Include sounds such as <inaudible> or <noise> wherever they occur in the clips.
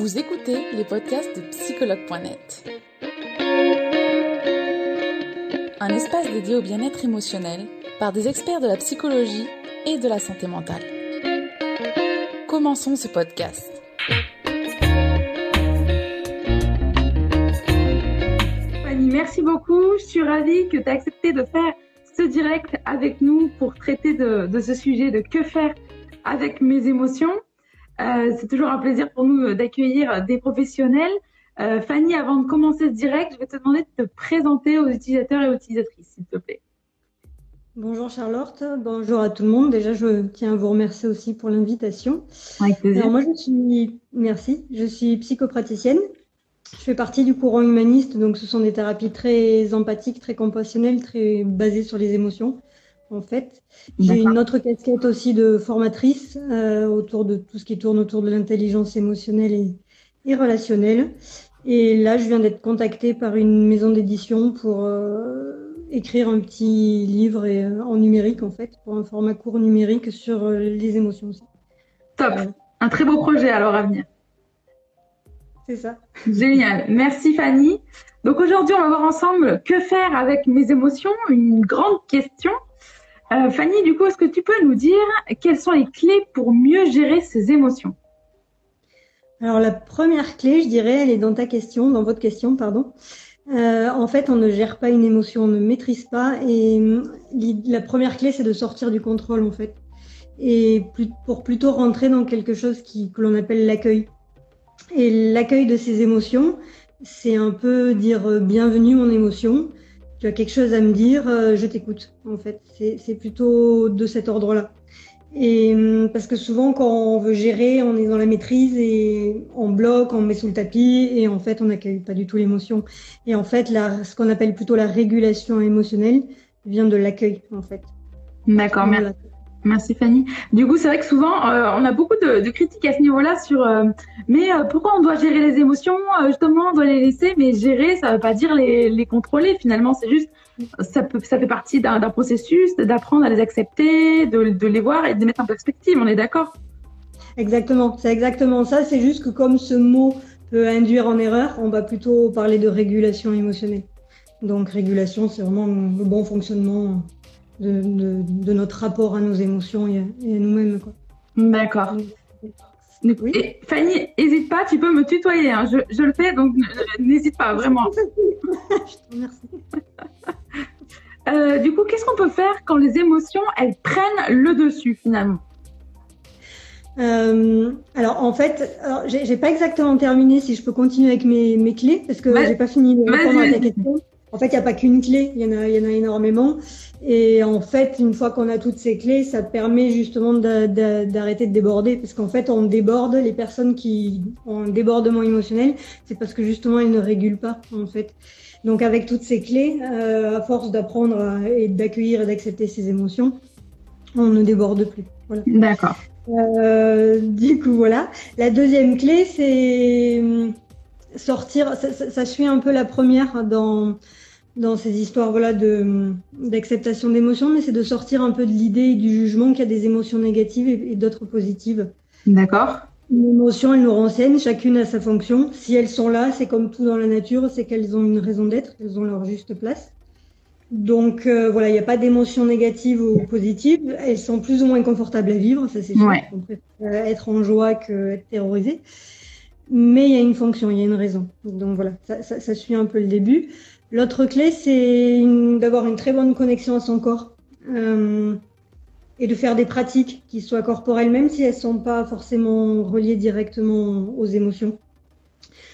Vous écoutez les podcasts de psychologue.net. Un espace dédié au bien-être émotionnel par des experts de la psychologie et de la santé mentale. Commençons ce podcast. Fanny, merci beaucoup. Je suis ravie que tu aies accepté de faire ce direct avec nous pour traiter de, de ce sujet de que faire avec mes émotions. Euh, c'est toujours un plaisir pour nous d'accueillir des professionnels. Euh, Fanny, avant de commencer ce direct, je vais te demander de te présenter aux utilisateurs et aux utilisatrices, s'il te plaît. Bonjour Charlotte, bonjour à tout le monde. Déjà, je tiens à vous remercier aussi pour l'invitation. Avec plaisir. Alors moi, je suis, merci, je suis psychopraticienne. Je fais partie du courant humaniste, donc ce sont des thérapies très empathiques, très compassionnelles, très basées sur les émotions en fait. J'ai une autre casquette aussi de formatrice euh, autour de tout ce qui tourne autour de l'intelligence émotionnelle et, relationnelle. Et là, je viens d'être contactée par une maison d'édition pour euh, écrire un petit livre et, euh, en numérique, en fait, pour un format court numérique sur les émotions aussi. Top. Un très beau projet alors à venir. C'est ça. Génial. Merci Fanny. Donc aujourd'hui, on va voir ensemble que faire avec mes émotions, une grande question. Euh, Fanny, du coup, est-ce que tu peux nous dire quelles sont les clés pour mieux gérer ses émotions? Alors la première clé, je dirais, elle est dans ta question, dans votre question, pardon. Euh, en fait, on ne gère pas une émotion, on ne maîtrise pas. Et la première clé, c'est de sortir du contrôle, en fait. Et pour plutôt rentrer dans quelque chose qui, que l'on appelle l'accueil. Et l'accueil de ces émotions, c'est un peu dire euh, bienvenue mon émotion tu as quelque chose à me dire, euh, je t'écoute. En fait, c'est plutôt de cet ordre-là. Et hum, parce que souvent, quand on veut gérer, on est dans la maîtrise et on bloque, on met sous le tapis et en fait, on n'accueille pas du tout l'émotion. Et en fait, la, ce qu'on appelle plutôt la régulation émotionnelle vient de l'accueil, en fait. D'accord, merci. Merci Fanny. Du coup, c'est vrai que souvent, euh, on a beaucoup de, critiques à ce niveau-là sur euh, mais euh, pourquoi on doit gérer les émotions Justement, on doit les laisser, mais gérer, ça ne veut pas dire les, contrôler. Finalement, c'est juste, ça fait partie d'un processus d'apprendre à les accepter, de, de, les voir et de les mettre en perspective. On est d'accord? Exactement, c'est exactement ça. C'est juste que comme ce mot peut induire en erreur, on va plutôt parler de régulation émotionnelle. Donc, régulation, c'est vraiment le bon fonctionnement de, notre rapport à nos émotions et à, nous-mêmes. D'accord. Oui. Fanny, n'hésite pas, tu peux me tutoyer. Hein. Je, le fais, donc <laughs> n'hésite pas, vraiment. <laughs> je te remercie. Euh, du coup, qu'est-ce qu'on peut faire quand les émotions, elles prennent le dessus finalement? Euh, alors en fait, j'ai pas exactement terminé si je peux continuer avec mes, mes clés parce que j'ai pas fini de répondre à ta question. En fait, il n'y a pas qu'une clé, il y, en a, y en a énormément. Et en fait, une fois qu'on a toutes ces clés, ça permet justement d'arrêter de, déborder. Parce qu'en fait, on déborde les personnes qui ont un débordement émotionnel, c'est parce que justement, elles ne régulent pas, en fait. Donc, avec toutes ces clés, euh, à force d'apprendre et d'accueillir et d'accepter ces émotions, on ne déborde plus. Voilà. D'accord. Euh, du coup, voilà. La deuxième clé, c'est hum, sortir. Ça, ça, ça, suit un peu la première dans dans ces histoires voilà, d'acceptation d'émotions, mais c'est de sortir un peu de l'idée et du jugement qu'il y a des émotions négatives et, d'autres positives. D'accord. Une émotion, elles nous renseignent, chacune a sa fonction. Si elles sont là, c'est comme tout dans la nature, c'est qu'elles ont une raison d'être, elles ont leur juste place. Donc euh, voilà, il n'y a pas d'émotions négatives ou positives. Elles sont plus ou moins confortables à vivre, ça c'est sûr. On préfère être en joie qu'être terrorisé. Mais il y a une fonction, il y a une raison. Donc voilà, ça, ça, ça suit un peu le début. L'autre clé, c'est d'avoir une très bonne connexion à son corps euh, et de faire des pratiques qui soient corporelles, même si elles ne sont pas forcément reliées directement aux émotions.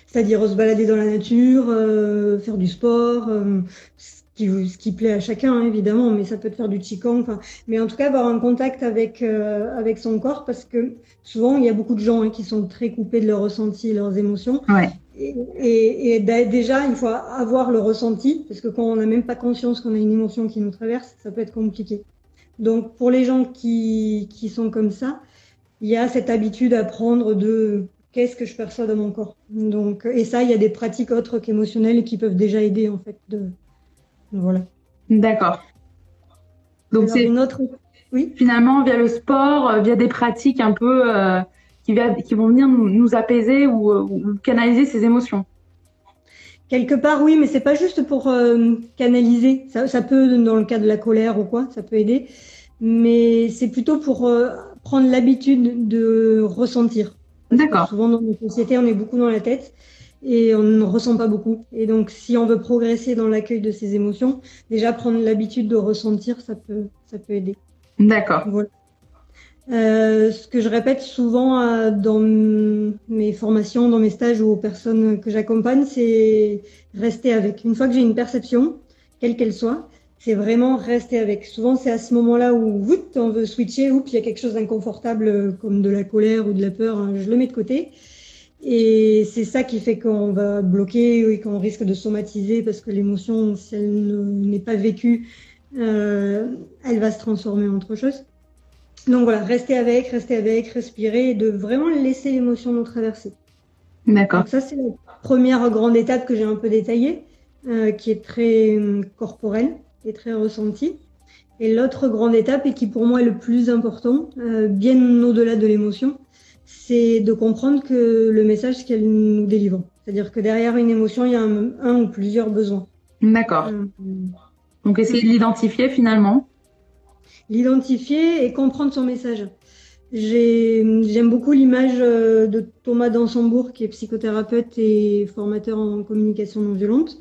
C'est-à-dire se balader dans la nature, euh, faire du sport, euh, ce qui plaît à chacun hein, évidemment, mais ça peut te faire du qigong. Mais en tout cas, avoir un contact avec son corps, parce que souvent il y a beaucoup de gens hein, qui sont très coupés de leurs ressentis, leurs émotions. Et, et, déjà, il faut avoir le ressenti, parce que quand on n'a même pas conscience qu'on a une émotion qui nous traverse, ça peut être compliqué. Donc pour les gens qui qui sont comme ça, il y a cette habitude à prendre de qu'est-ce que je perçois dans mon corps? Donc et ça, il y a des pratiques autres qu'émotionnelles qui peuvent déjà aider en fait de voilà. D'accord. Donc c'est une autre. Oui? Finalement, via le sport, euh, via des pratiques un peu euh, qui, qui vont venir nous, apaiser ou, canaliser ces émotions. Quelque part, oui, mais c'est pas juste pour canaliser. Ça, ça, peut, dans le cas de la colère ou quoi, ça peut aider. Mais c'est plutôt pour prendre l'habitude de ressentir. D'accord. Souvent dans nos sociétés, on est beaucoup dans la tête et on ne ressent pas beaucoup. Et donc, si on veut progresser dans l'accueil de ces émotions, déjà prendre l'habitude de ressentir, ça peut, ça peut aider. D'accord. Voilà. Euh, ce que je répète souvent euh, dans mes formations, dans mes stages ou aux personnes que j'accompagne, c'est rester avec. Une fois que j'ai une perception, quelle qu'elle soit, c'est vraiment rester avec. Souvent, c'est à ce moment-là où on veut switcher, ou il y a quelque chose d'inconfortable euh, comme de la colère ou de la peur, hein, je le mets de côté. Et c'est ça qui fait qu'on va bloquer et qu'on risque de somatiser parce que l'émotion, si elle n'est pas vécue, elle va se transformer en autre chose. Donc voilà, rester avec, rester avec, respirer et de vraiment laisser l'émotion nous traverser. D'accord. ça, c'est la première grande étape que j'ai un peu détaillée, euh, qui est très euh, corporelle et très ressentie. Et l'autre grande étape, et qui pour moi est le plus important, bien au-delà de l'émotion, c'est de comprendre que le message qu'elle nous délivre. C'est-à-dire que derrière une émotion, il y a un, ou plusieurs besoins. D'accord. Euh, Donc essayer de l'identifier finalement. L'identifier et comprendre son message. J'aime beaucoup l'image euh, de Thomas Dansembourg, qui est psychothérapeute et formateur en communication non violente,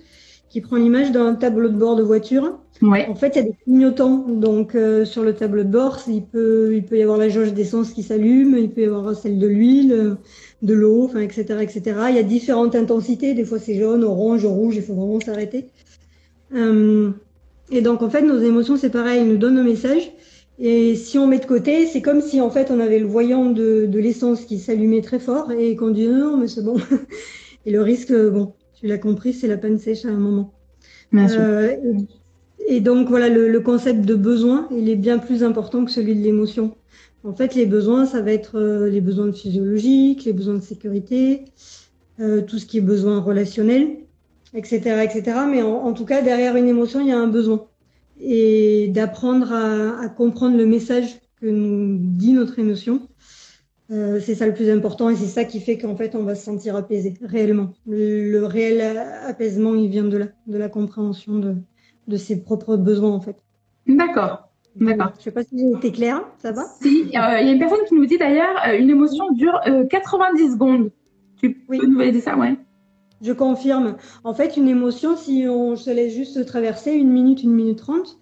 qui prend l'image d'un tableau de bord de voiture. Ouais. En fait, il y a des clignotants. Donc, euh, sur le tableau de bord, il peut, il peut y avoir la jauge d'essence qui s'allume, il peut y avoir celle de l'huile, de l'eau, enfin, etc., etc. Il y a différentes intensités. Des fois, c'est jaune, orange, rouge. Il faut vraiment s'arrêter. Euh, et donc, en fait, nos émotions, c'est pareil. Elles nous donnent un message. Et si on met de côté, c'est comme si, en fait, on avait le voyant de, de l'essence qui s'allumait très fort et qu'on dit non, mais c'est bon. <laughs> et le risque, bon, tu l'as compris, c'est la panne sèche à un moment. Euh, et, donc voilà, le, concept de besoin, il est bien plus important que celui de l'émotion. En fait, les besoins, ça va être euh, les besoins physiologiques, les besoins de sécurité, euh, tout ce qui est besoin relationnel, etc., etc. Mais en, tout cas, derrière une émotion, il y a un besoin. Et d'apprendre à comprendre le message que nous dit notre émotion, euh, c'est ça le plus important et c'est ça qui fait qu'en fait on va se sentir apaisé réellement. Le, réel apaisement il vient de là, de la compréhension de, de ses propres besoins en fait. D'accord. D'accord. Je sais pas si j'ai été claire, ça va? Si, euh, il y a une personne qui nous dit d'ailleurs euh, une émotion dure 90 secondes. Tu peux nous valider ça, ouais Je confirme. En fait, une émotion, si on se laisse juste traverser une minute, une minute trente,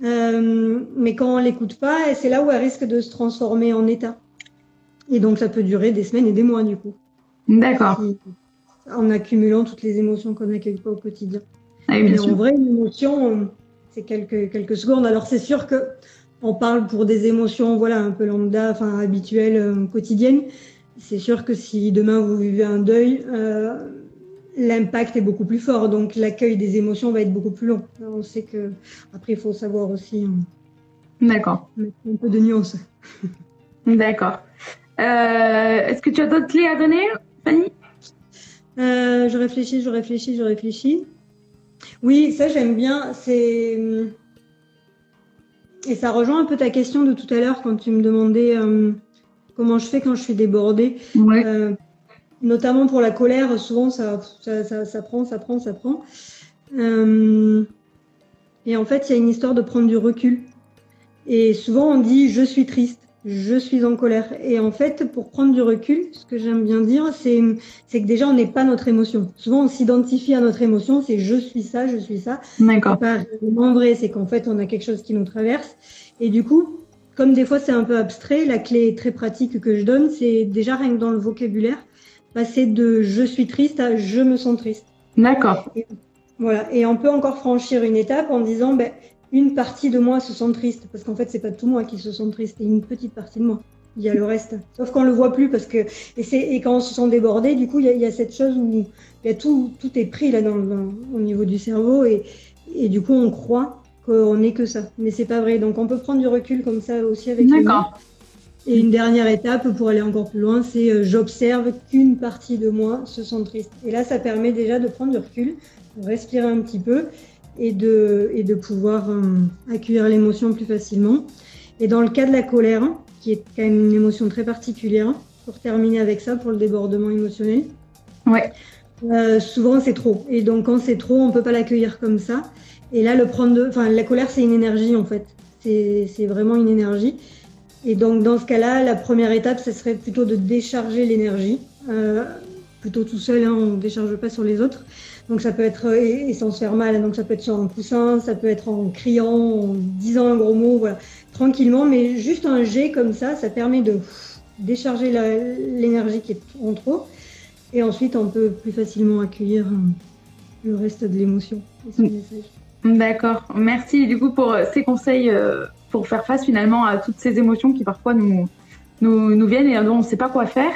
mais quand on l'écoute pas, c'est là où elle risque de se transformer en état. Et donc, ça peut durer des semaines et des mois, du coup. D'accord. En accumulant toutes les émotions qu'on n'accueille pas au quotidien. Ah oui, en vrai, une émotion, c'est quelques, quelques secondes. Alors, c'est sûr que on parle pour des émotions, voilà, un peu lambda, enfin, habituelles, euh, quotidiennes. C'est sûr que si demain vous vivez un deuil, euh, l'impact est beaucoup plus fort. Donc, l'accueil des émotions va être beaucoup plus long. on sait que, après, il faut savoir aussi. Hein, D'accord. Mettre un peu de nuance. <laughs> D'accord. Euh, est-ce que tu as d'autres clés à donner, Fanny? Euh, Je réfléchis, je réfléchis, je réfléchis. Oui, ça j'aime bien. C'est et ça rejoint un peu ta question de tout à l'heure quand tu me demandais euh, comment je fais quand je suis débordée. Notamment pour la colère, souvent ça, ça, ça, prend, ça prend, ça prend. et en fait, il y a une histoire de prendre du recul. Et souvent on dit je suis triste je suis en colère. Et en fait, pour prendre du recul, ce que j'aime bien dire, c'est, que déjà, on n'est pas notre émotion. Souvent, on s'identifie à notre émotion, c'est je suis ça, je suis ça. D'accord. Pas vraiment vrai, c'est qu'en fait, on a quelque chose qui nous traverse. Et du coup, comme des fois, c'est un peu abstrait, la clé très pratique que je donne, c'est déjà rien que dans le vocabulaire, passer de je suis triste à je me sens triste. D'accord. voilà. Et on peut encore franchir une étape en disant, ben, une partie de moi se sent triste, parce qu'en fait, c'est pas tout moi qui se sent triste, c'est une petite partie de moi. Il y a le reste. Sauf qu'on le voit plus parce que et, et quand on se sent débordé, du coup, il y a, cette chose où il y a tout, tout est pris là dans, au niveau du cerveau et, et du coup, on croit qu'on n'est que ça, mais c'est pas vrai. Donc, on peut prendre du recul comme ça aussi avec. D'accord. Et une dernière étape pour aller encore plus loin, c'est euh, j'observe qu'une partie de moi se sent triste. Et là, ça permet déjà de prendre du recul, de respirer un petit peu et de, et de pouvoir euh, accueillir l'émotion plus facilement. Et dans le cas de la colère, qui est quand même une émotion très particulière, pour terminer avec ça, pour le débordement émotionnel. Ouais. Euh, souvent, c'est trop. Et donc, quand c'est trop, on peut pas l'accueillir comme ça. Et là, le prendre de... enfin, la colère, c'est une énergie, en fait. C'est vraiment une énergie. Et donc, dans ce cas-là, la première étape, ce serait plutôt de décharger l'énergie. Euh, plutôt tout seul, hein, on ne décharge pas sur les autres. Donc, ça peut être, et, sans se faire mal, donc ça peut être sur un coussin, ça peut être en criant, en disant un gros mot, voilà, tranquillement, mais juste un jet comme ça, ça permet de décharger l'énergie qui est en trop. Et ensuite, on peut plus facilement accueillir euh, le reste de l'émotion D'accord. Merci du coup pour euh, ces conseils euh, pour faire face finalement à toutes ces émotions qui parfois nous, nous, nous viennent et dont on ne sait pas quoi faire.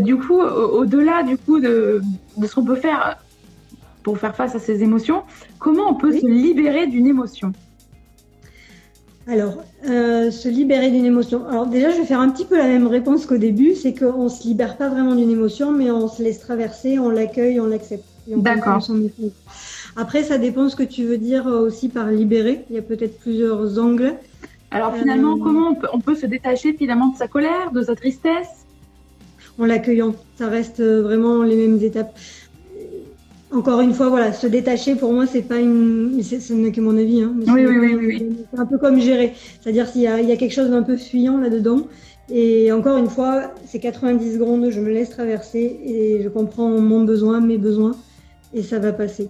du coup, au-delà du coup de, de ce qu'on peut faire pour faire face à ces émotions, comment on peut se libérer d'une émotion? Alors, euh, se libérer d'une émotion. Alors déjà, je vais faire un petit peu la même réponse qu'au début, c'est qu'on ne se libère pas vraiment d'une émotion, mais on se laisse traverser, on l'accueille, on l'accepte. D'accord. Après, ça dépend ce que tu veux dire aussi par libérer. Il y a peut-être plusieurs angles. Alors finalement, euh, comment on peut, se détacher finalement de sa colère, de sa tristesse? En l'accueillant. Ça reste vraiment les mêmes étapes encore une fois, voilà, se détacher pour moi, c'est pas une, ce n'est que mon avis. Hein, oui, oui, oui, oui, C'est un peu comme gérer, c'est-à-dire s'il y, a, quelque chose d'un peu fuyant là-dedans. Et encore une fois, c'est 90 secondes, je me laisse traverser et je comprends mon besoin, mes besoins, et ça va passer.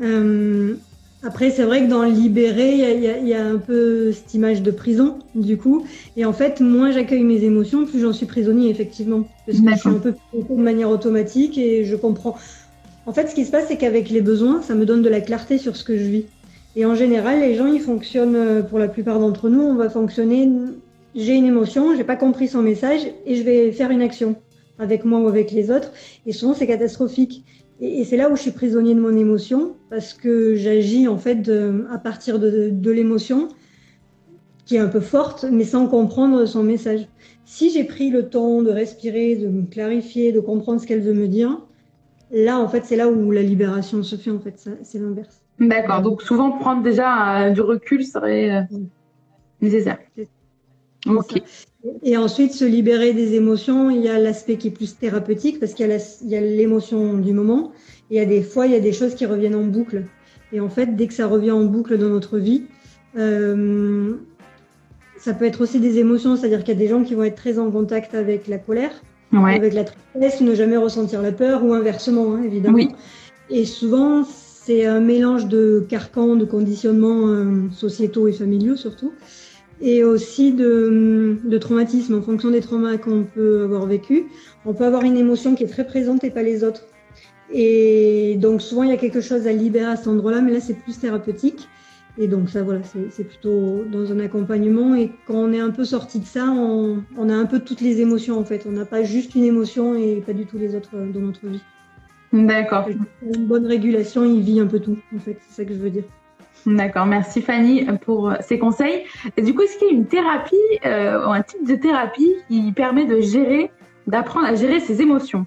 Euh, après, c'est vrai que dans libérer, il y, a un peu cette image de prison, du coup. Et en fait, moins j'accueille mes émotions, plus j'en suis prisonnier, effectivement. Parce que je suis un peu de manière automatique et je comprends. En fait, ce qui se passe, c'est qu'avec les besoins, ça me donne de la clarté sur ce que je vis. Et en général, les gens, ils fonctionnent, euh, pour la plupart d'entre nous, on va fonctionner, j'ai une émotion, j'ai pas compris son message et je vais faire une action avec moi ou avec les autres. Et souvent, c'est catastrophique. Et, c'est là où je suis prisonnier de mon émotion parce que j'agis en fait à partir de, de l'émotion qui est un peu forte, mais sans comprendre son message. Si j'ai pris le temps de respirer, de me clarifier, de comprendre ce qu'elle veut me dire, Là, en fait, c'est là où la libération se fait, en fait, c'est l'inverse. D'accord, donc souvent prendre déjà euh, du recul serait euh, nécessaire. Ok. Et ensuite, se libérer des émotions, il y a l'aspect qui est plus thérapeutique parce qu'il y a l'émotion du moment. Et il y a des fois, il y a des choses qui reviennent en boucle. Et en fait, dès que ça revient en boucle dans notre vie, euh, ça peut être aussi des émotions, c'est-à-dire qu'il y a des gens qui vont être très en contact avec la colère avec la tristesse, ne jamais ressentir la peur ou inversement, hein, évidemment. Et souvent, c'est un mélange de carcans, de conditionnements euh, sociétaux et familiaux surtout, et aussi de, de traumatisme en fonction des traumas qu'on peut avoir vécu. On peut avoir une émotion qui est très présente et pas les autres. Et donc souvent, il y a quelque chose à libérer à cet endroit-là, mais là, c'est plus thérapeutique. Et donc ça, voilà, c'est plutôt dans un accompagnement. Et quand on est un peu sorti de ça, on, a un peu toutes les émotions en fait. On n'a pas juste une émotion et pas du tout les autres euh, dans notre vie. D'accord. Une bonne régulation, il vit un peu tout en fait. C'est ça que je veux dire. D'accord, merci Fanny pour ces conseils. Et du coup, est-ce qu'il y a une thérapie euh, ou un type de thérapie qui permet de gérer, d'apprendre à gérer ses émotions?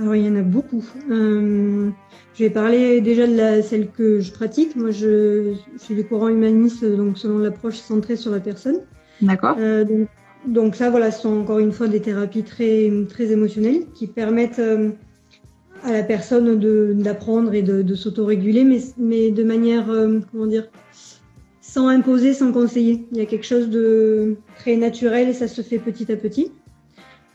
Alors, il y en a beaucoup. Euh, je vais parler déjà de la, celle que je pratique. Moi, je, suis du courant humaniste, donc selon l'approche centrée sur la personne. D'accord. Euh, donc, ça, voilà, ce sont encore une fois des thérapies très, très émotionnelles qui permettent euh, à la personne d'apprendre et de, de s'autoréguler, mais, mais de manière, euh, comment dire, sans imposer, sans conseiller. Il y a quelque chose de très naturel et ça se fait petit à petit.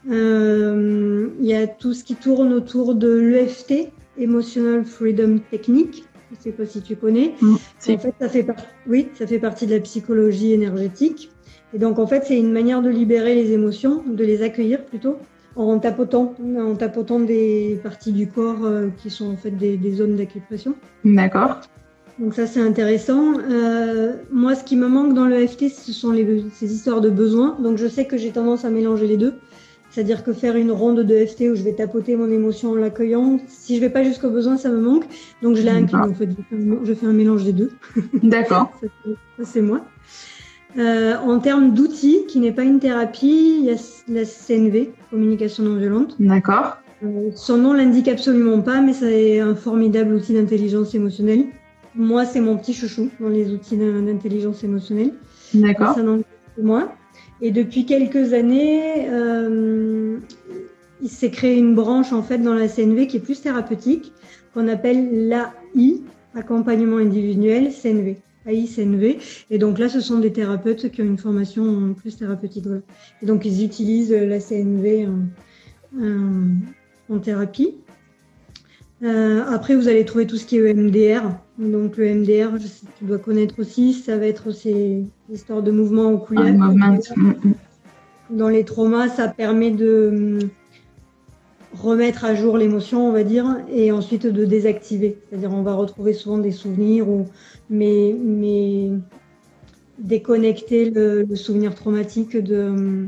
il y a tout ce qui tourne autour de l'EFT, Emotional Freedom Technique. Je ne sais pas si tu connais. Mm, en fait, ça fait, oui, ça fait partie de la psychologie énergétique. Et donc, en fait, c'est une manière de libérer les émotions, de les accueillir plutôt, en tapotant, en tapotant des parties du corps euh, qui sont en fait des, zones d'acupression. D'accord. Donc ça, c'est intéressant. Euh, moi, ce qui me manque dans le FT, ce sont les, ces histoires de besoins. Donc, je sais que j'ai tendance à mélanger les deux. C'est-à-dire que faire une ronde de FT où je vais tapoter mon émotion en l'accueillant, si je vais pas jusqu'au besoin, ça me manque. Donc je l'ai inclus. En fait, je fais un mélange des deux. D'accord. <laughs> ça, c'est moi. Euh, en termes d'outils, qui n'est pas une thérapie, il y a la CNV, communication non violente. D'accord. Euh, son nom l'indique absolument pas, mais c'est un formidable outil d'intelligence émotionnelle. Moi, c'est mon petit chouchou dans les outils d'intelligence émotionnelle. D'accord. Ça n'en moi. Et depuis quelques années, il s'est créé une branche en fait dans la CNV qui est plus thérapeutique, qu'on appelle l'AI, accompagnement individuel CNV. AI CNV. Et donc là, ce sont des thérapeutes qui ont une formation plus thérapeutique. Et donc ils utilisent la CNV en, thérapie. Euh, après, vous allez trouver tout ce qui est EMDR. Donc le MDR, je sais, tu dois connaître aussi, ça va être aussi l'histoire de mouvement oculaire. Dans les traumas, ça permet de remettre à jour l'émotion, on va dire, et ensuite de désactiver. C'est-à-dire, on va retrouver souvent des souvenirs, ou, mais, mais déconnecter le, souvenir traumatique de,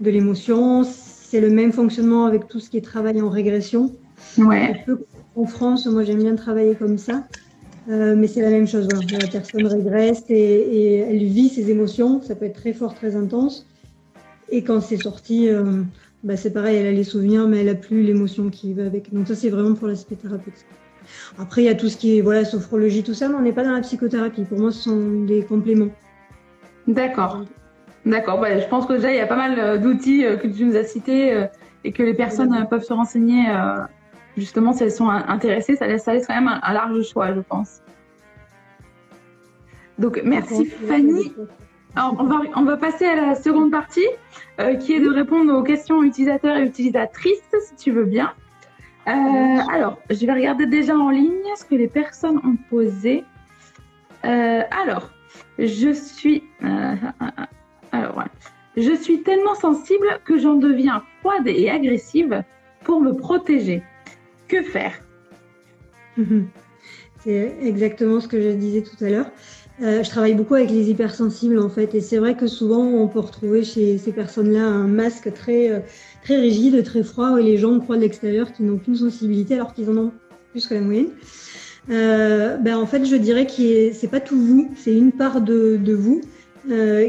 de l'émotion. C'est le même fonctionnement avec tout ce qui est travail en régression. Ouais. En France, moi j'aime bien travailler comme ça. Euh, mais c'est la même chose. La personne régresse et, et, elle vit ses émotions. Ça peut être très fort, très intense. Et quand c'est sorti, euh, bah, c'est pareil, elle a les souvenirs, mais elle a plus l'émotion qui va avec. Donc ça, c'est vraiment pour l'aspect thérapeutique. Après, il y a tout ce qui est voilà, sophrologie, tout ça, mais on n'est pas dans la psychothérapie. Pour moi, ce sont des compléments. D'accord. D'accord. Bah, je pense que déjà, il y a pas mal euh, d'outils euh, que tu nous as cités euh, et que les personnes peuvent se renseigner justement si elles sont intéressées. Ça laisse, ça laisse quand même un, large choix, je pense. Donc, merci Fanny. Alors, on, va, passer à la seconde partie. Euh, qui est de répondre aux questions utilisateurs et utilisatrices, si tu veux bien. Euh, alors, je vais regarder déjà en ligne ce que les personnes ont posé. Euh, alors, je suis, alors, je suis tellement sensible que j'en deviens froide et agressive pour me protéger. Que faire? <laughs> C'est exactement ce que je disais tout à l'heure. Euh, je travaille beaucoup avec les hypersensibles en fait, et c'est vrai que souvent on peut retrouver chez ces personnes-là un masque très euh, très rigide, très froid, et les gens croient de l'extérieur qu'ils n'ont qu'une sensibilité alors qu'ils en ont plus que la moyenne. Euh, ben en fait, je dirais que c'est pas tout vous, c'est une part de, de vous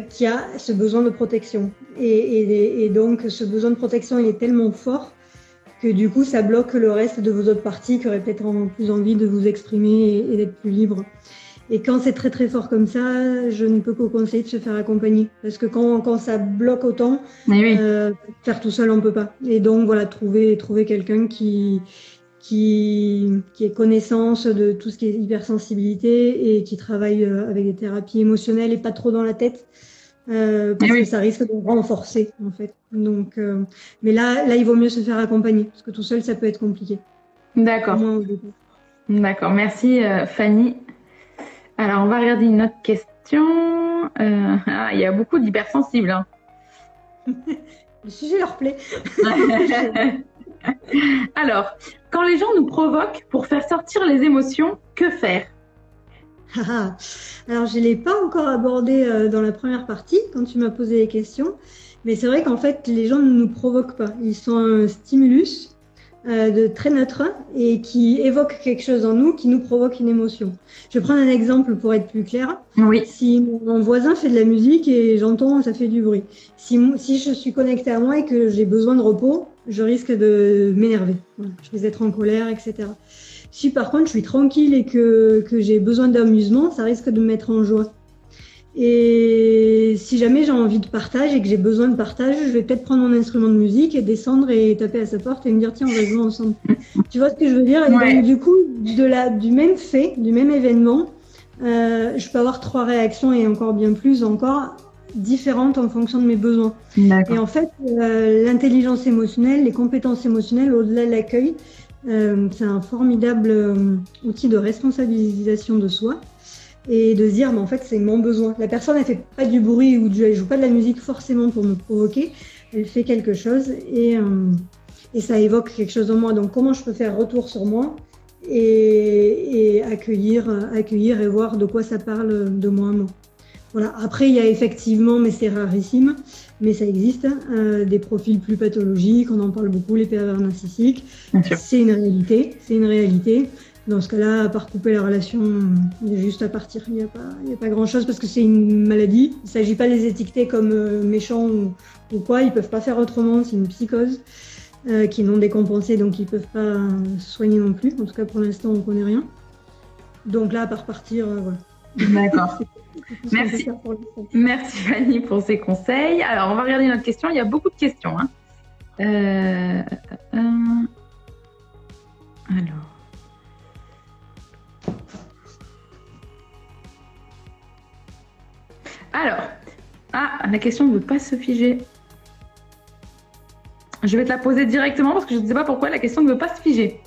qui a ce besoin de protection. Et, donc, ce besoin de protection, il est tellement fort que du coup, ça bloque le reste de vos autres parties qui auraient peut-être plus envie de vous exprimer et, et d'être plus libre. Et quand c'est très très fort comme ça, je ne peux qu'au conseiller de se faire accompagner. Parce que quand, quand ça bloque autant, euh, faire tout seul, on peut pas. Et donc voilà, trouver, trouver quelqu'un qui, qui, qui ait connaissance de tout ce qui est hypersensibilité et qui travaille euh, avec des thérapies émotionnelles et pas trop dans la tête. Euh, parce que ça risque de renforcer en fait. Donc, euh, mais là, là, il vaut mieux se faire accompagner parce que tout seul, ça peut être compliqué. D'accord. D'accord. Merci Fanny. Alors, on va regarder une autre question. Euh, ah, il y a beaucoup d'hypersensibles. Hein. <laughs> Le sujet leur plaît. <laughs> Alors, quand les gens nous provoquent pour faire sortir les émotions, que faire? Ah, ah. Alors, je ne l'ai pas encore abordé euh, dans la première partie quand tu m'as posé les questions. Mais c'est vrai qu'en fait, les gens ne nous provoquent pas. Ils sont un stimulus euh, de très neutre et qui évoque quelque chose en nous qui nous provoque une émotion. Je vais prendre un exemple pour être plus clair. Oui. Si mon voisin fait de la musique et j'entends ça fait du bruit. Si, si je suis connectée à moi et que j'ai besoin de repos, je risque de m'énerver. Je risque d'être en colère, etc. Si par contre je suis tranquille et que, que j'ai besoin d'amusement, ça risque de me mettre en joie. Et si jamais j'ai envie de partage et que j'ai besoin de partage, je vais peut-être prendre mon instrument de musique et descendre et taper à sa porte et me dire tiens on va jouer ensemble. tu vois ce que je veux dire? Et Du coup, de la, du même fait, du même événement, euh, je peux avoir trois réactions et encore bien plus encore différentes en fonction de mes besoins. Et en fait, euh, l'intelligence émotionnelle, les compétences émotionnelles, au-delà de l'accueil, euh, c'est un formidable outil de responsabilisation de soi et de se dire, mais en fait, c'est mon besoin. La personne, elle fait pas du bruit ou du, elle joue pas de la musique forcément pour me provoquer. Elle fait quelque chose et, euh, et ça évoque quelque chose en moi. Donc, comment je peux faire retour sur moi et, et accueillir, accueillir et voir de quoi ça parle de moi à moi. Voilà. Après, il y a effectivement, mais c'est rarissime, mais ça existe, euh, des profils plus pathologiques. On en parle beaucoup, les pervers narcissiques. C'est une réalité. C'est une réalité. Dans ce cas-là, à part couper la relation, il est juste à partir. Il n'y a pas, a pas grand-chose parce que c'est une maladie. Il ne s'agit pas de les étiqueter comme euh, méchants ou, quoi. Ils ne peuvent pas faire autrement. C'est une psychose euh, qui n'ont décompensé, donc ils ne peuvent pas soigner non plus. En tout cas, pour l'instant, on ne connaît rien. Donc là, à part partir, euh, voilà. D'accord. <laughs> Merci. Merci Fanny pour ces conseils. Alors, on va regarder notre question. Il y a beaucoup de questions. Hein. Euh, euh, alors. Alors, ah, la question ne veut pas se figer. Je vais te la poser directement parce que je ne sais pas pourquoi la question ne veut pas se figer.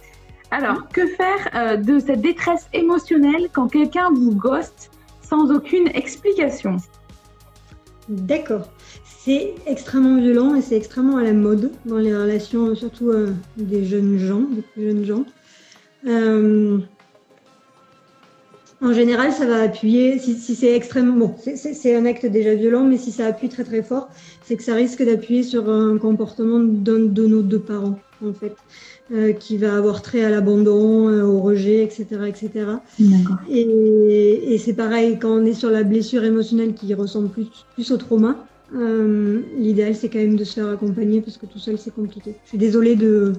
Alors, que faire euh, de cette détresse émotionnelle quand quelqu'un vous ghost sans aucune explication? D'accord. C'est extrêmement violent et c'est extrêmement à la mode dans les relations, surtout euh, des jeunes gens, des plus jeunes gens. Euh, en général, ça va appuyer, si, c'est extrêmement, bon, c'est un acte déjà violent, mais si ça appuie très très fort, c'est que ça risque d'appuyer sur un comportement d'un de nos deux parents, en fait, euh, qui va avoir trait à l'abandon, euh, au rejet, etc., etc. Et, et c'est pareil quand on est sur la blessure émotionnelle qui ressemble plus, plus au trauma. Euh, L'idéal, c'est quand même de se faire accompagner parce que tout seul, c'est compliqué. Je suis désolée de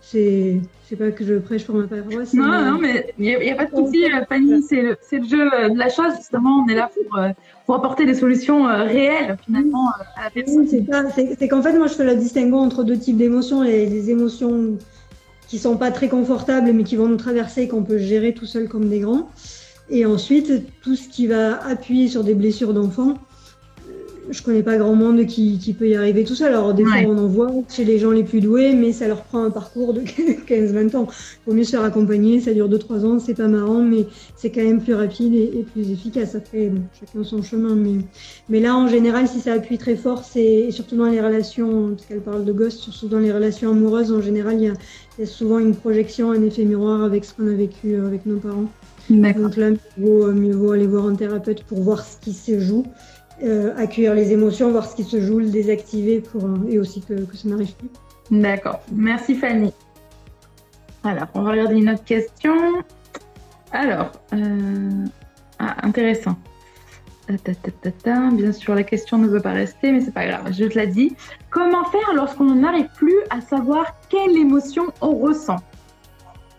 c'est pas que je prêche pour ma paroisse. Non, non, mais il n'y a, pas de souci, Fanny, c'est le, le, jeu de la chose. Justement, on est là pour, euh, pour apporter des solutions euh, réelles, finalement, euh, à la personne. C'est qu'en fait, moi, je fais la distinguo entre deux types d'émotions. Les, les émotions qui sont pas très confortables, mais qui vont nous traverser et qu'on peut gérer tout seul comme des grands. Et ensuite, tout ce qui va appuyer sur des blessures d'enfants je connais pas grand monde qui, qui, peut y arriver tout seul. Alors, des fois, on en voit chez les gens les plus doués, mais ça leur prend un parcours de <laughs> 15-20 ans. Il vaut mieux se faire accompagner, ça dure 2-3 ans, c'est pas marrant, mais c'est quand même plus rapide et, plus efficace. Après, bon, chacun son chemin. Mais, mais là, en général, si ça appuie très fort, c'est surtout dans les relations, parce qu'elle parle de ghost, surtout dans les relations amoureuses, en général, il y a, y a souvent une projection, un effet miroir avec ce qu'on a vécu euh, avec nos parents. Donc là, mieux vaut, mieux vaut aller voir un thérapeute pour voir ce qui se joue euh, accueillir les émotions, voir ce qui se joue, le désactiver pour, euh, et aussi que, ça n'arrive plus. D'accord. Merci Fanny. Alors, on va regarder une autre question. Alors, euh, ah, intéressant. Bien sûr, la question ne veut pas rester, mais c'est pas grave, je te l'ai dit. Comment faire lorsqu'on n'arrive plus à savoir quelle émotion on ressent?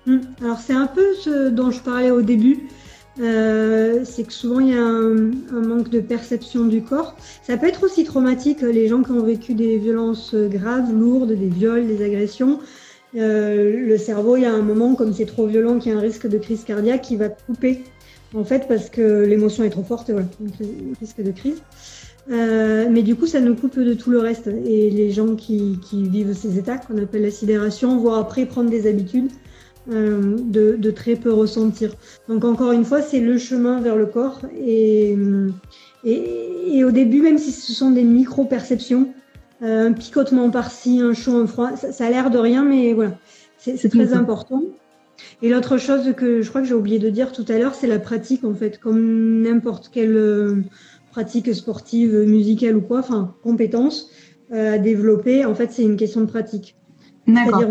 Hmm. Alors, c'est un peu ce dont je parlais au début. Euh, c'est que souvent il y a un, manque de perception du corps. Ça peut être aussi traumatique, les gens qui ont vécu des violences graves, lourdes, des viols, des agressions. Euh, le cerveau, il y a un moment, comme c'est trop violent, qu'il y a un risque de crise cardiaque, qui va couper, en fait, parce que l'émotion est trop forte, un risque de crise. Euh, mais du coup, ça nous coupe de tout le reste. Et les gens qui, qui vivent ces états, qu'on appelle la sidération, vont après prendre des habitudes euh, de, très peu ressentir. Donc encore une fois, c'est le chemin vers le corps. Et, et, au début, même si ce sont des micro-perceptions, euh, un picotement par-ci, un chaud, un froid, ça, a l'air de rien, mais voilà, c'est très important. Et l'autre chose que je crois que j'ai oublié de dire tout à l'heure, c'est la pratique en fait, comme n'importe quelle euh, pratique sportive, musicale ou quoi, enfin compétence à développer. En fait, c'est une question de pratique. C'est-à-dire,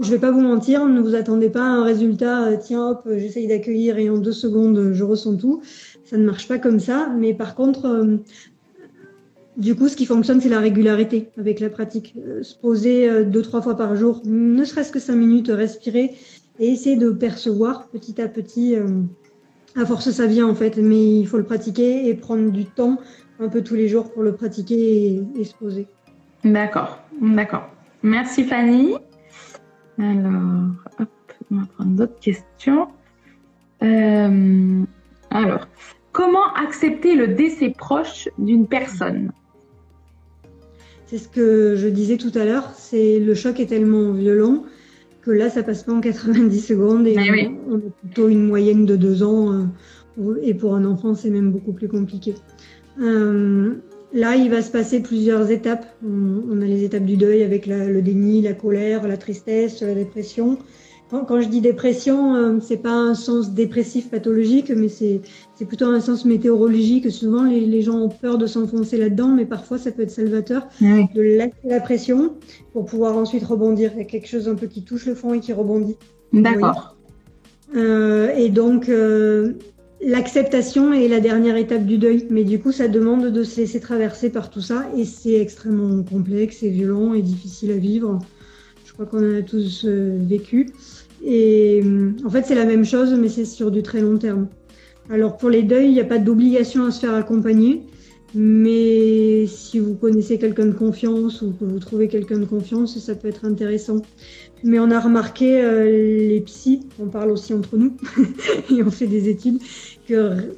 je vais pas vous mentir, ne vous attendez pas à un résultat, euh, tiens hop, j'essaye d'accueillir et en deux secondes, je ressens tout. Ça ne marche pas comme ça. Mais par contre, euh, du coup, ce qui fonctionne, c'est la régularité avec la pratique. Euh, se poser deux, trois fois par jour, ne serait-ce que cinq minutes, respirer et essayer de percevoir petit à petit. à force, ça vient en fait, mais il faut le pratiquer et prendre du temps un peu tous les jours pour le pratiquer et se poser. D'accord, d'accord. Merci Fanny. Alors, hop, on va prendre d'autres questions. Euh, alors, comment accepter le décès proche d'une personne? C'est ce que je disais tout à l'heure. C'est le choc est tellement violent que là, ça passe pas en 90 secondes et on, a plutôt une moyenne de deux ans. Euh, et pour un enfant, c'est même beaucoup plus compliqué. Euh, Là, il va se passer plusieurs étapes. On, a les étapes du deuil avec le déni, la colère, la tristesse, la dépression. Quand, je dis dépression, euh, c'est pas un sens dépressif pathologique, mais c'est plutôt un sens météorologique. Souvent, les, gens ont peur de s'enfoncer là-dedans, mais parfois, ça peut être salvateur de lâcher la pression pour pouvoir ensuite rebondir. Il y a quelque chose un peu qui touche le fond et qui rebondit. D'accord. Euh, et donc, euh, L'acceptation est la dernière étape du deuil, mais du coup, ça demande de se laisser traverser par tout ça et c'est extrêmement complexe et violent et difficile à vivre. Je crois qu'on en a tous euh, vécu. Et en fait, c'est la même chose, mais c'est sur du très long terme. Alors pour les deuils, il n'y a pas d'obligation à se faire accompagner. Mais si vous connaissez quelqu'un de confiance ou que vous trouvez quelqu'un de confiance, ça peut être intéressant. Mais on a remarqué, euh, les psys, on parle aussi entre nous, <laughs> et on fait des études, que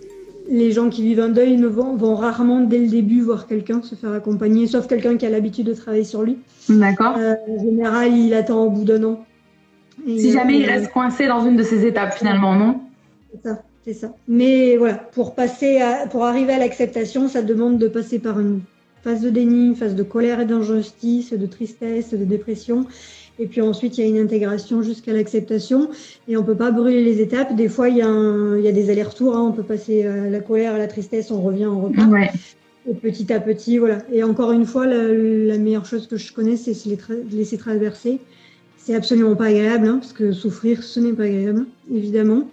les gens qui vivent un deuil ne vont, vont rarement dès le début voir quelqu'un se faire accompagner, sauf quelqu'un qui a l'habitude de travailler sur lui. D'accord. Euh, en général, il attend au bout d'un an. Et si jamais il reste coincé dans une de ces étapes, finalement, non? C'est ça. C'est ça. Mais voilà, pour passer à, pour arriver à l'acceptation, ça demande de passer par une phase de déni, une phase de colère et d'injustice, de tristesse, de dépression. Et puis ensuite, il y a une intégration jusqu'à l'acceptation. Et on peut pas brûler les étapes. Des fois, il y a, il y a des allers-retours. Hein. On peut passer à la colère, à la tristesse, on revient, on repart. Ouais. Et petit à petit, voilà. Et encore une fois, la, la meilleure chose que je connais, c'est se tra- laisser traverser. C'est absolument pas agréable, hein, parce que souffrir, ce n'est pas agréable, évidemment.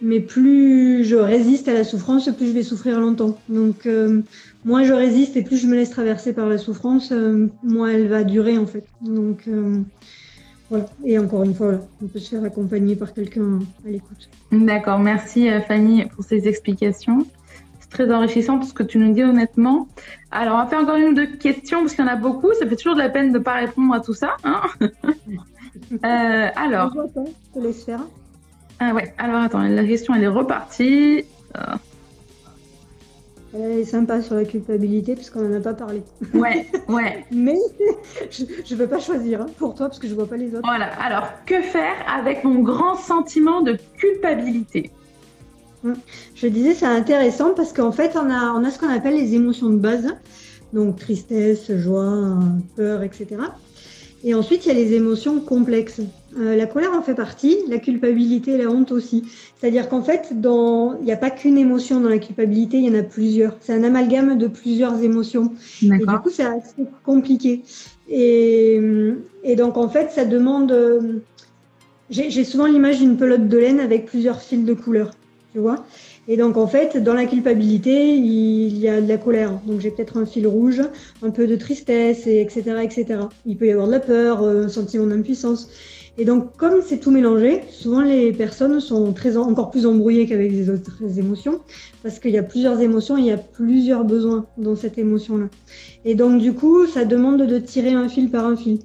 Mais plus je résiste à la souffrance, plus je vais souffrir longtemps. Donc, euh, moins je résiste et plus je me laisse traverser par la souffrance, euh, moins elle va durer en fait. Donc, euh, voilà. Et encore une fois, on peut se faire accompagner par quelqu'un à l'écoute. D'accord, merci Fanny pour ces explications. C'est très enrichissant tout ce que tu nous dis honnêtement. Alors, on va faire encore une ou deux questions parce qu'il y en a beaucoup. Ça fait toujours de la peine de ne pas répondre à tout ça. Hein <laughs> alors, Je te laisse faire. Ah ouais, alors attends, la question elle est repartie. Euh, Elle est sympa sur la culpabilité, puisqu'on n'en a pas parlé. ouais, ouais. <laughs> Mais je ne veux pas choisir hein, pour toi, parce que je vois pas les autres. Voilà, alors que faire avec mon grand sentiment de culpabilité? Je disais, c'est intéressant parce qu'en fait, on a, on a ce qu'on appelle les émotions de base, donc tristesse, joie, peur, etc. Et ensuite, il y a les émotions complexes. Euh, la colère en fait partie, la culpabilité et la honte aussi. C'est-à-dire qu'en fait, dans... il n'y a pas qu'une émotion dans la culpabilité, il y en a plusieurs. C'est un amalgame de plusieurs émotions. Et du coup, c'est assez compliqué. Et, et donc, en fait, ça demande. euh, J'ai souvent l'image d'une pelote de laine avec plusieurs fils de couleur, tu vois. Et donc, en fait, dans la culpabilité, il y a de la colère. Donc, j'ai peut-être un fil rouge, un peu de tristesse, et etc., etc. Il peut y avoir de la peur, euh, un sentiment d'impuissance. Et donc, comme c'est tout mélangé, souvent les personnes sont encore plus embrouillées qu'avec les autres émotions, parce qu'il y a plusieurs émotions, et il y a plusieurs besoins dans cette émotion-là. Et donc, du coup, ça demande de tirer un fil par un fil.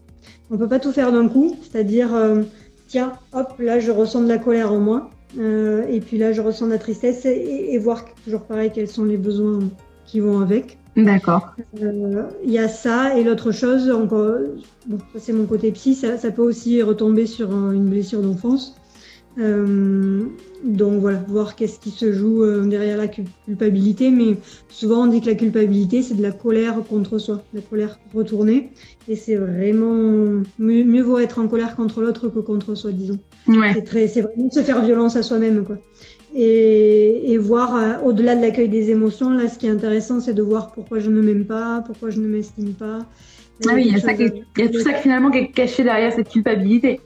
On peut pas tout faire d'un coup, c'est-à-dire, euh, tiens, hop, là, je ressens de la colère en moi, euh, et puis là, je ressens de la tristesse, et voir toujours pareil quels sont les besoins qui vont avec. D'accord. Euh, Il y a ça, et l'autre chose, encore, bon, c'est mon côté psy, ça, ça peut aussi retomber sur une blessure d'enfance. Euh, donc voilà, voir qu'est-ce qui se joue euh, derrière la cul- culpabilité. Mais souvent on dit que la culpabilité c'est de la colère contre soi, de la colère retournée. Et c'est vraiment mieux, mieux vaut être en colère contre l'autre que contre soi, disons. Ouais. C'est vraiment se faire violence à soi-même, quoi. Et, et voir euh, au-delà de l'accueil des émotions, là, ce qui est intéressant, c'est de voir pourquoi je ne m'aime pas, pourquoi je ne m'estime pas. Ah oui, il y, a quelque ça qui chose est- il y a tout ça qui, finalement qui est caché derrière cette culpabilité.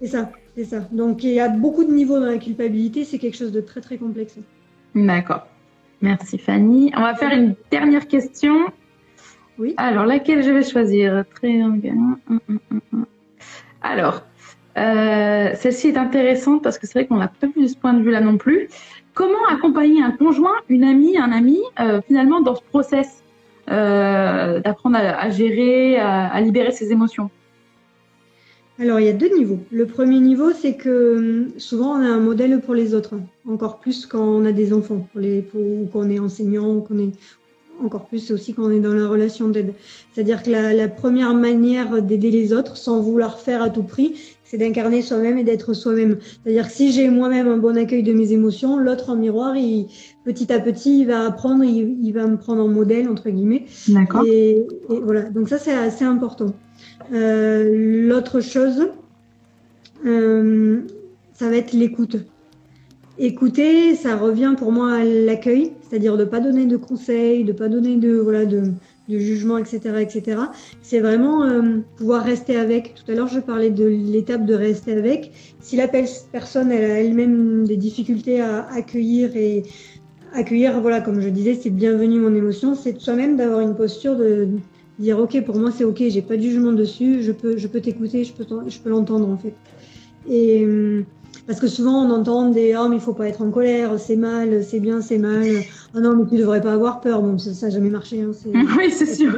C'est ça, c'est ça. Donc il y a beaucoup de niveaux dans la culpabilité, c'est quelque chose de très très complexe. D'accord. Merci Fanny. On va faire une dernière question. Oui. Alors, laquelle je vais choisir? Très hum. Alors, euh, celle-ci est intéressante parce que c'est vrai qu'on l'a pas vu de ce point de vue-là non plus. Comment accompagner un conjoint, une amie, un ami, euh, finalement, dans ce process euh, d'apprendre à, gérer, à, libérer ses émotions? Alors il y a deux niveaux. Le premier niveau, c'est que hum, souvent on a un modèle pour les autres, encore plus quand on a des enfants, pour les, pour, ou qu'on est enseignant, ou qu'on est encore plus aussi quand on est dans la relation d'aide. C'est-à-dire que la première manière d'aider les autres, sans vouloir faire à tout prix, c'est d'incarner soi-même et d'être soi-même. C'est-à-dire que si j'ai moi-même un bon accueil de mes émotions, l'autre en miroir, il, petit à petit, il va apprendre, il, il va me prendre en modèle entre guillemets. D'accord. Et, et voilà, donc ça c'est assez important. Euh, L'autre chose, euh, ça va être l'écoute. Écouter, ça revient pour moi à l'accueil, c'est-à-dire de pas donner de conseils, de pas donner de voilà de, de jugement, etc., etc. C'est vraiment euh, pouvoir rester avec. Tout à l'heure, je parlais de l'étape de rester avec. Si la pe- personne elle a elle-même des difficultés à accueillir et accueillir, voilà, comme je disais, c'est bienvenu mon émotion, c'est de soi-même d'avoir une posture de dire ok pour moi c'est ok, j'ai pas de jugement dessus, je peux je peux t'écouter, je peux je peux l'entendre en fait. Et parce que souvent on entend des oh mais il faut pas être en colère, c'est mal, c'est bien, c'est mal. Oh non mais tu devrais pas avoir peur. Bon ça n'a jamais marché. Hein. <laughs> Oui c'est sûr.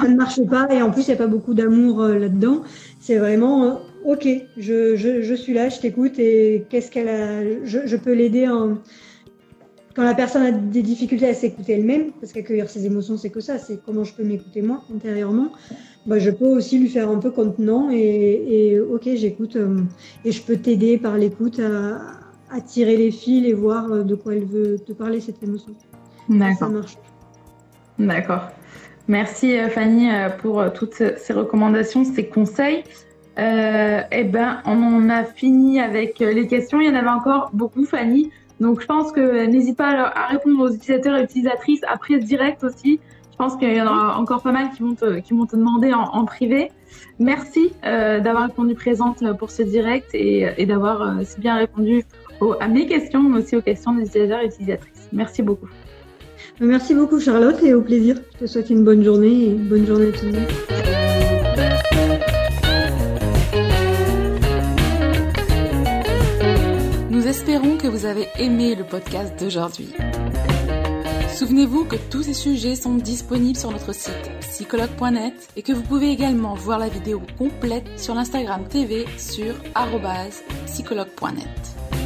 Ça ne marche pas et en plus il n'y a pas beaucoup d'amour là-dedans. C'est vraiment ok, je, je, je, suis là, je t'écoute et qu'est-ce qu'elle a, je, je peux l'aider en, quand la personne a des difficultés à s'écouter elle-même, parce qu'accueillir ses émotions, c'est que ça, c'est comment je peux m'écouter moi intérieurement, bah, je peux aussi lui faire un peu contenant et, et ok, j'écoute euh, et je peux t'aider par l'écoute à, à, tirer les fils et voir euh, de quoi elle veut te parler, cette émotion. D'accord. Ça marche. D'accord. Merci euh, Fanny pour toutes ces recommandations, ces conseils. Euh, eh ben, on a fini avec les questions. Il y en avait encore beaucoup, Fanny. Donc, je pense que n'hésite pas à répondre aux utilisateurs et utilisatrices après ce direct aussi. Je pense qu'il y en aura encore pas mal qui vont te, qui vont te demander en, privé. Merci euh, d'avoir répondu présente pour ce direct et, et d'avoir euh, si bien répondu à mes questions, mais aussi aux questions des utilisateurs et utilisatrices. Merci beaucoup. Merci beaucoup Charlotte et au plaisir. Je te souhaite une bonne journée et une bonne journée à tout le monde. espérons que vous avez aimé le podcast d'aujourd'hui. Souvenez-vous que tous ces sujets sont disponibles sur notre site psychologue.net et que vous pouvez également voir la vidéo complète sur l'Instagram TV sur psychologue.net.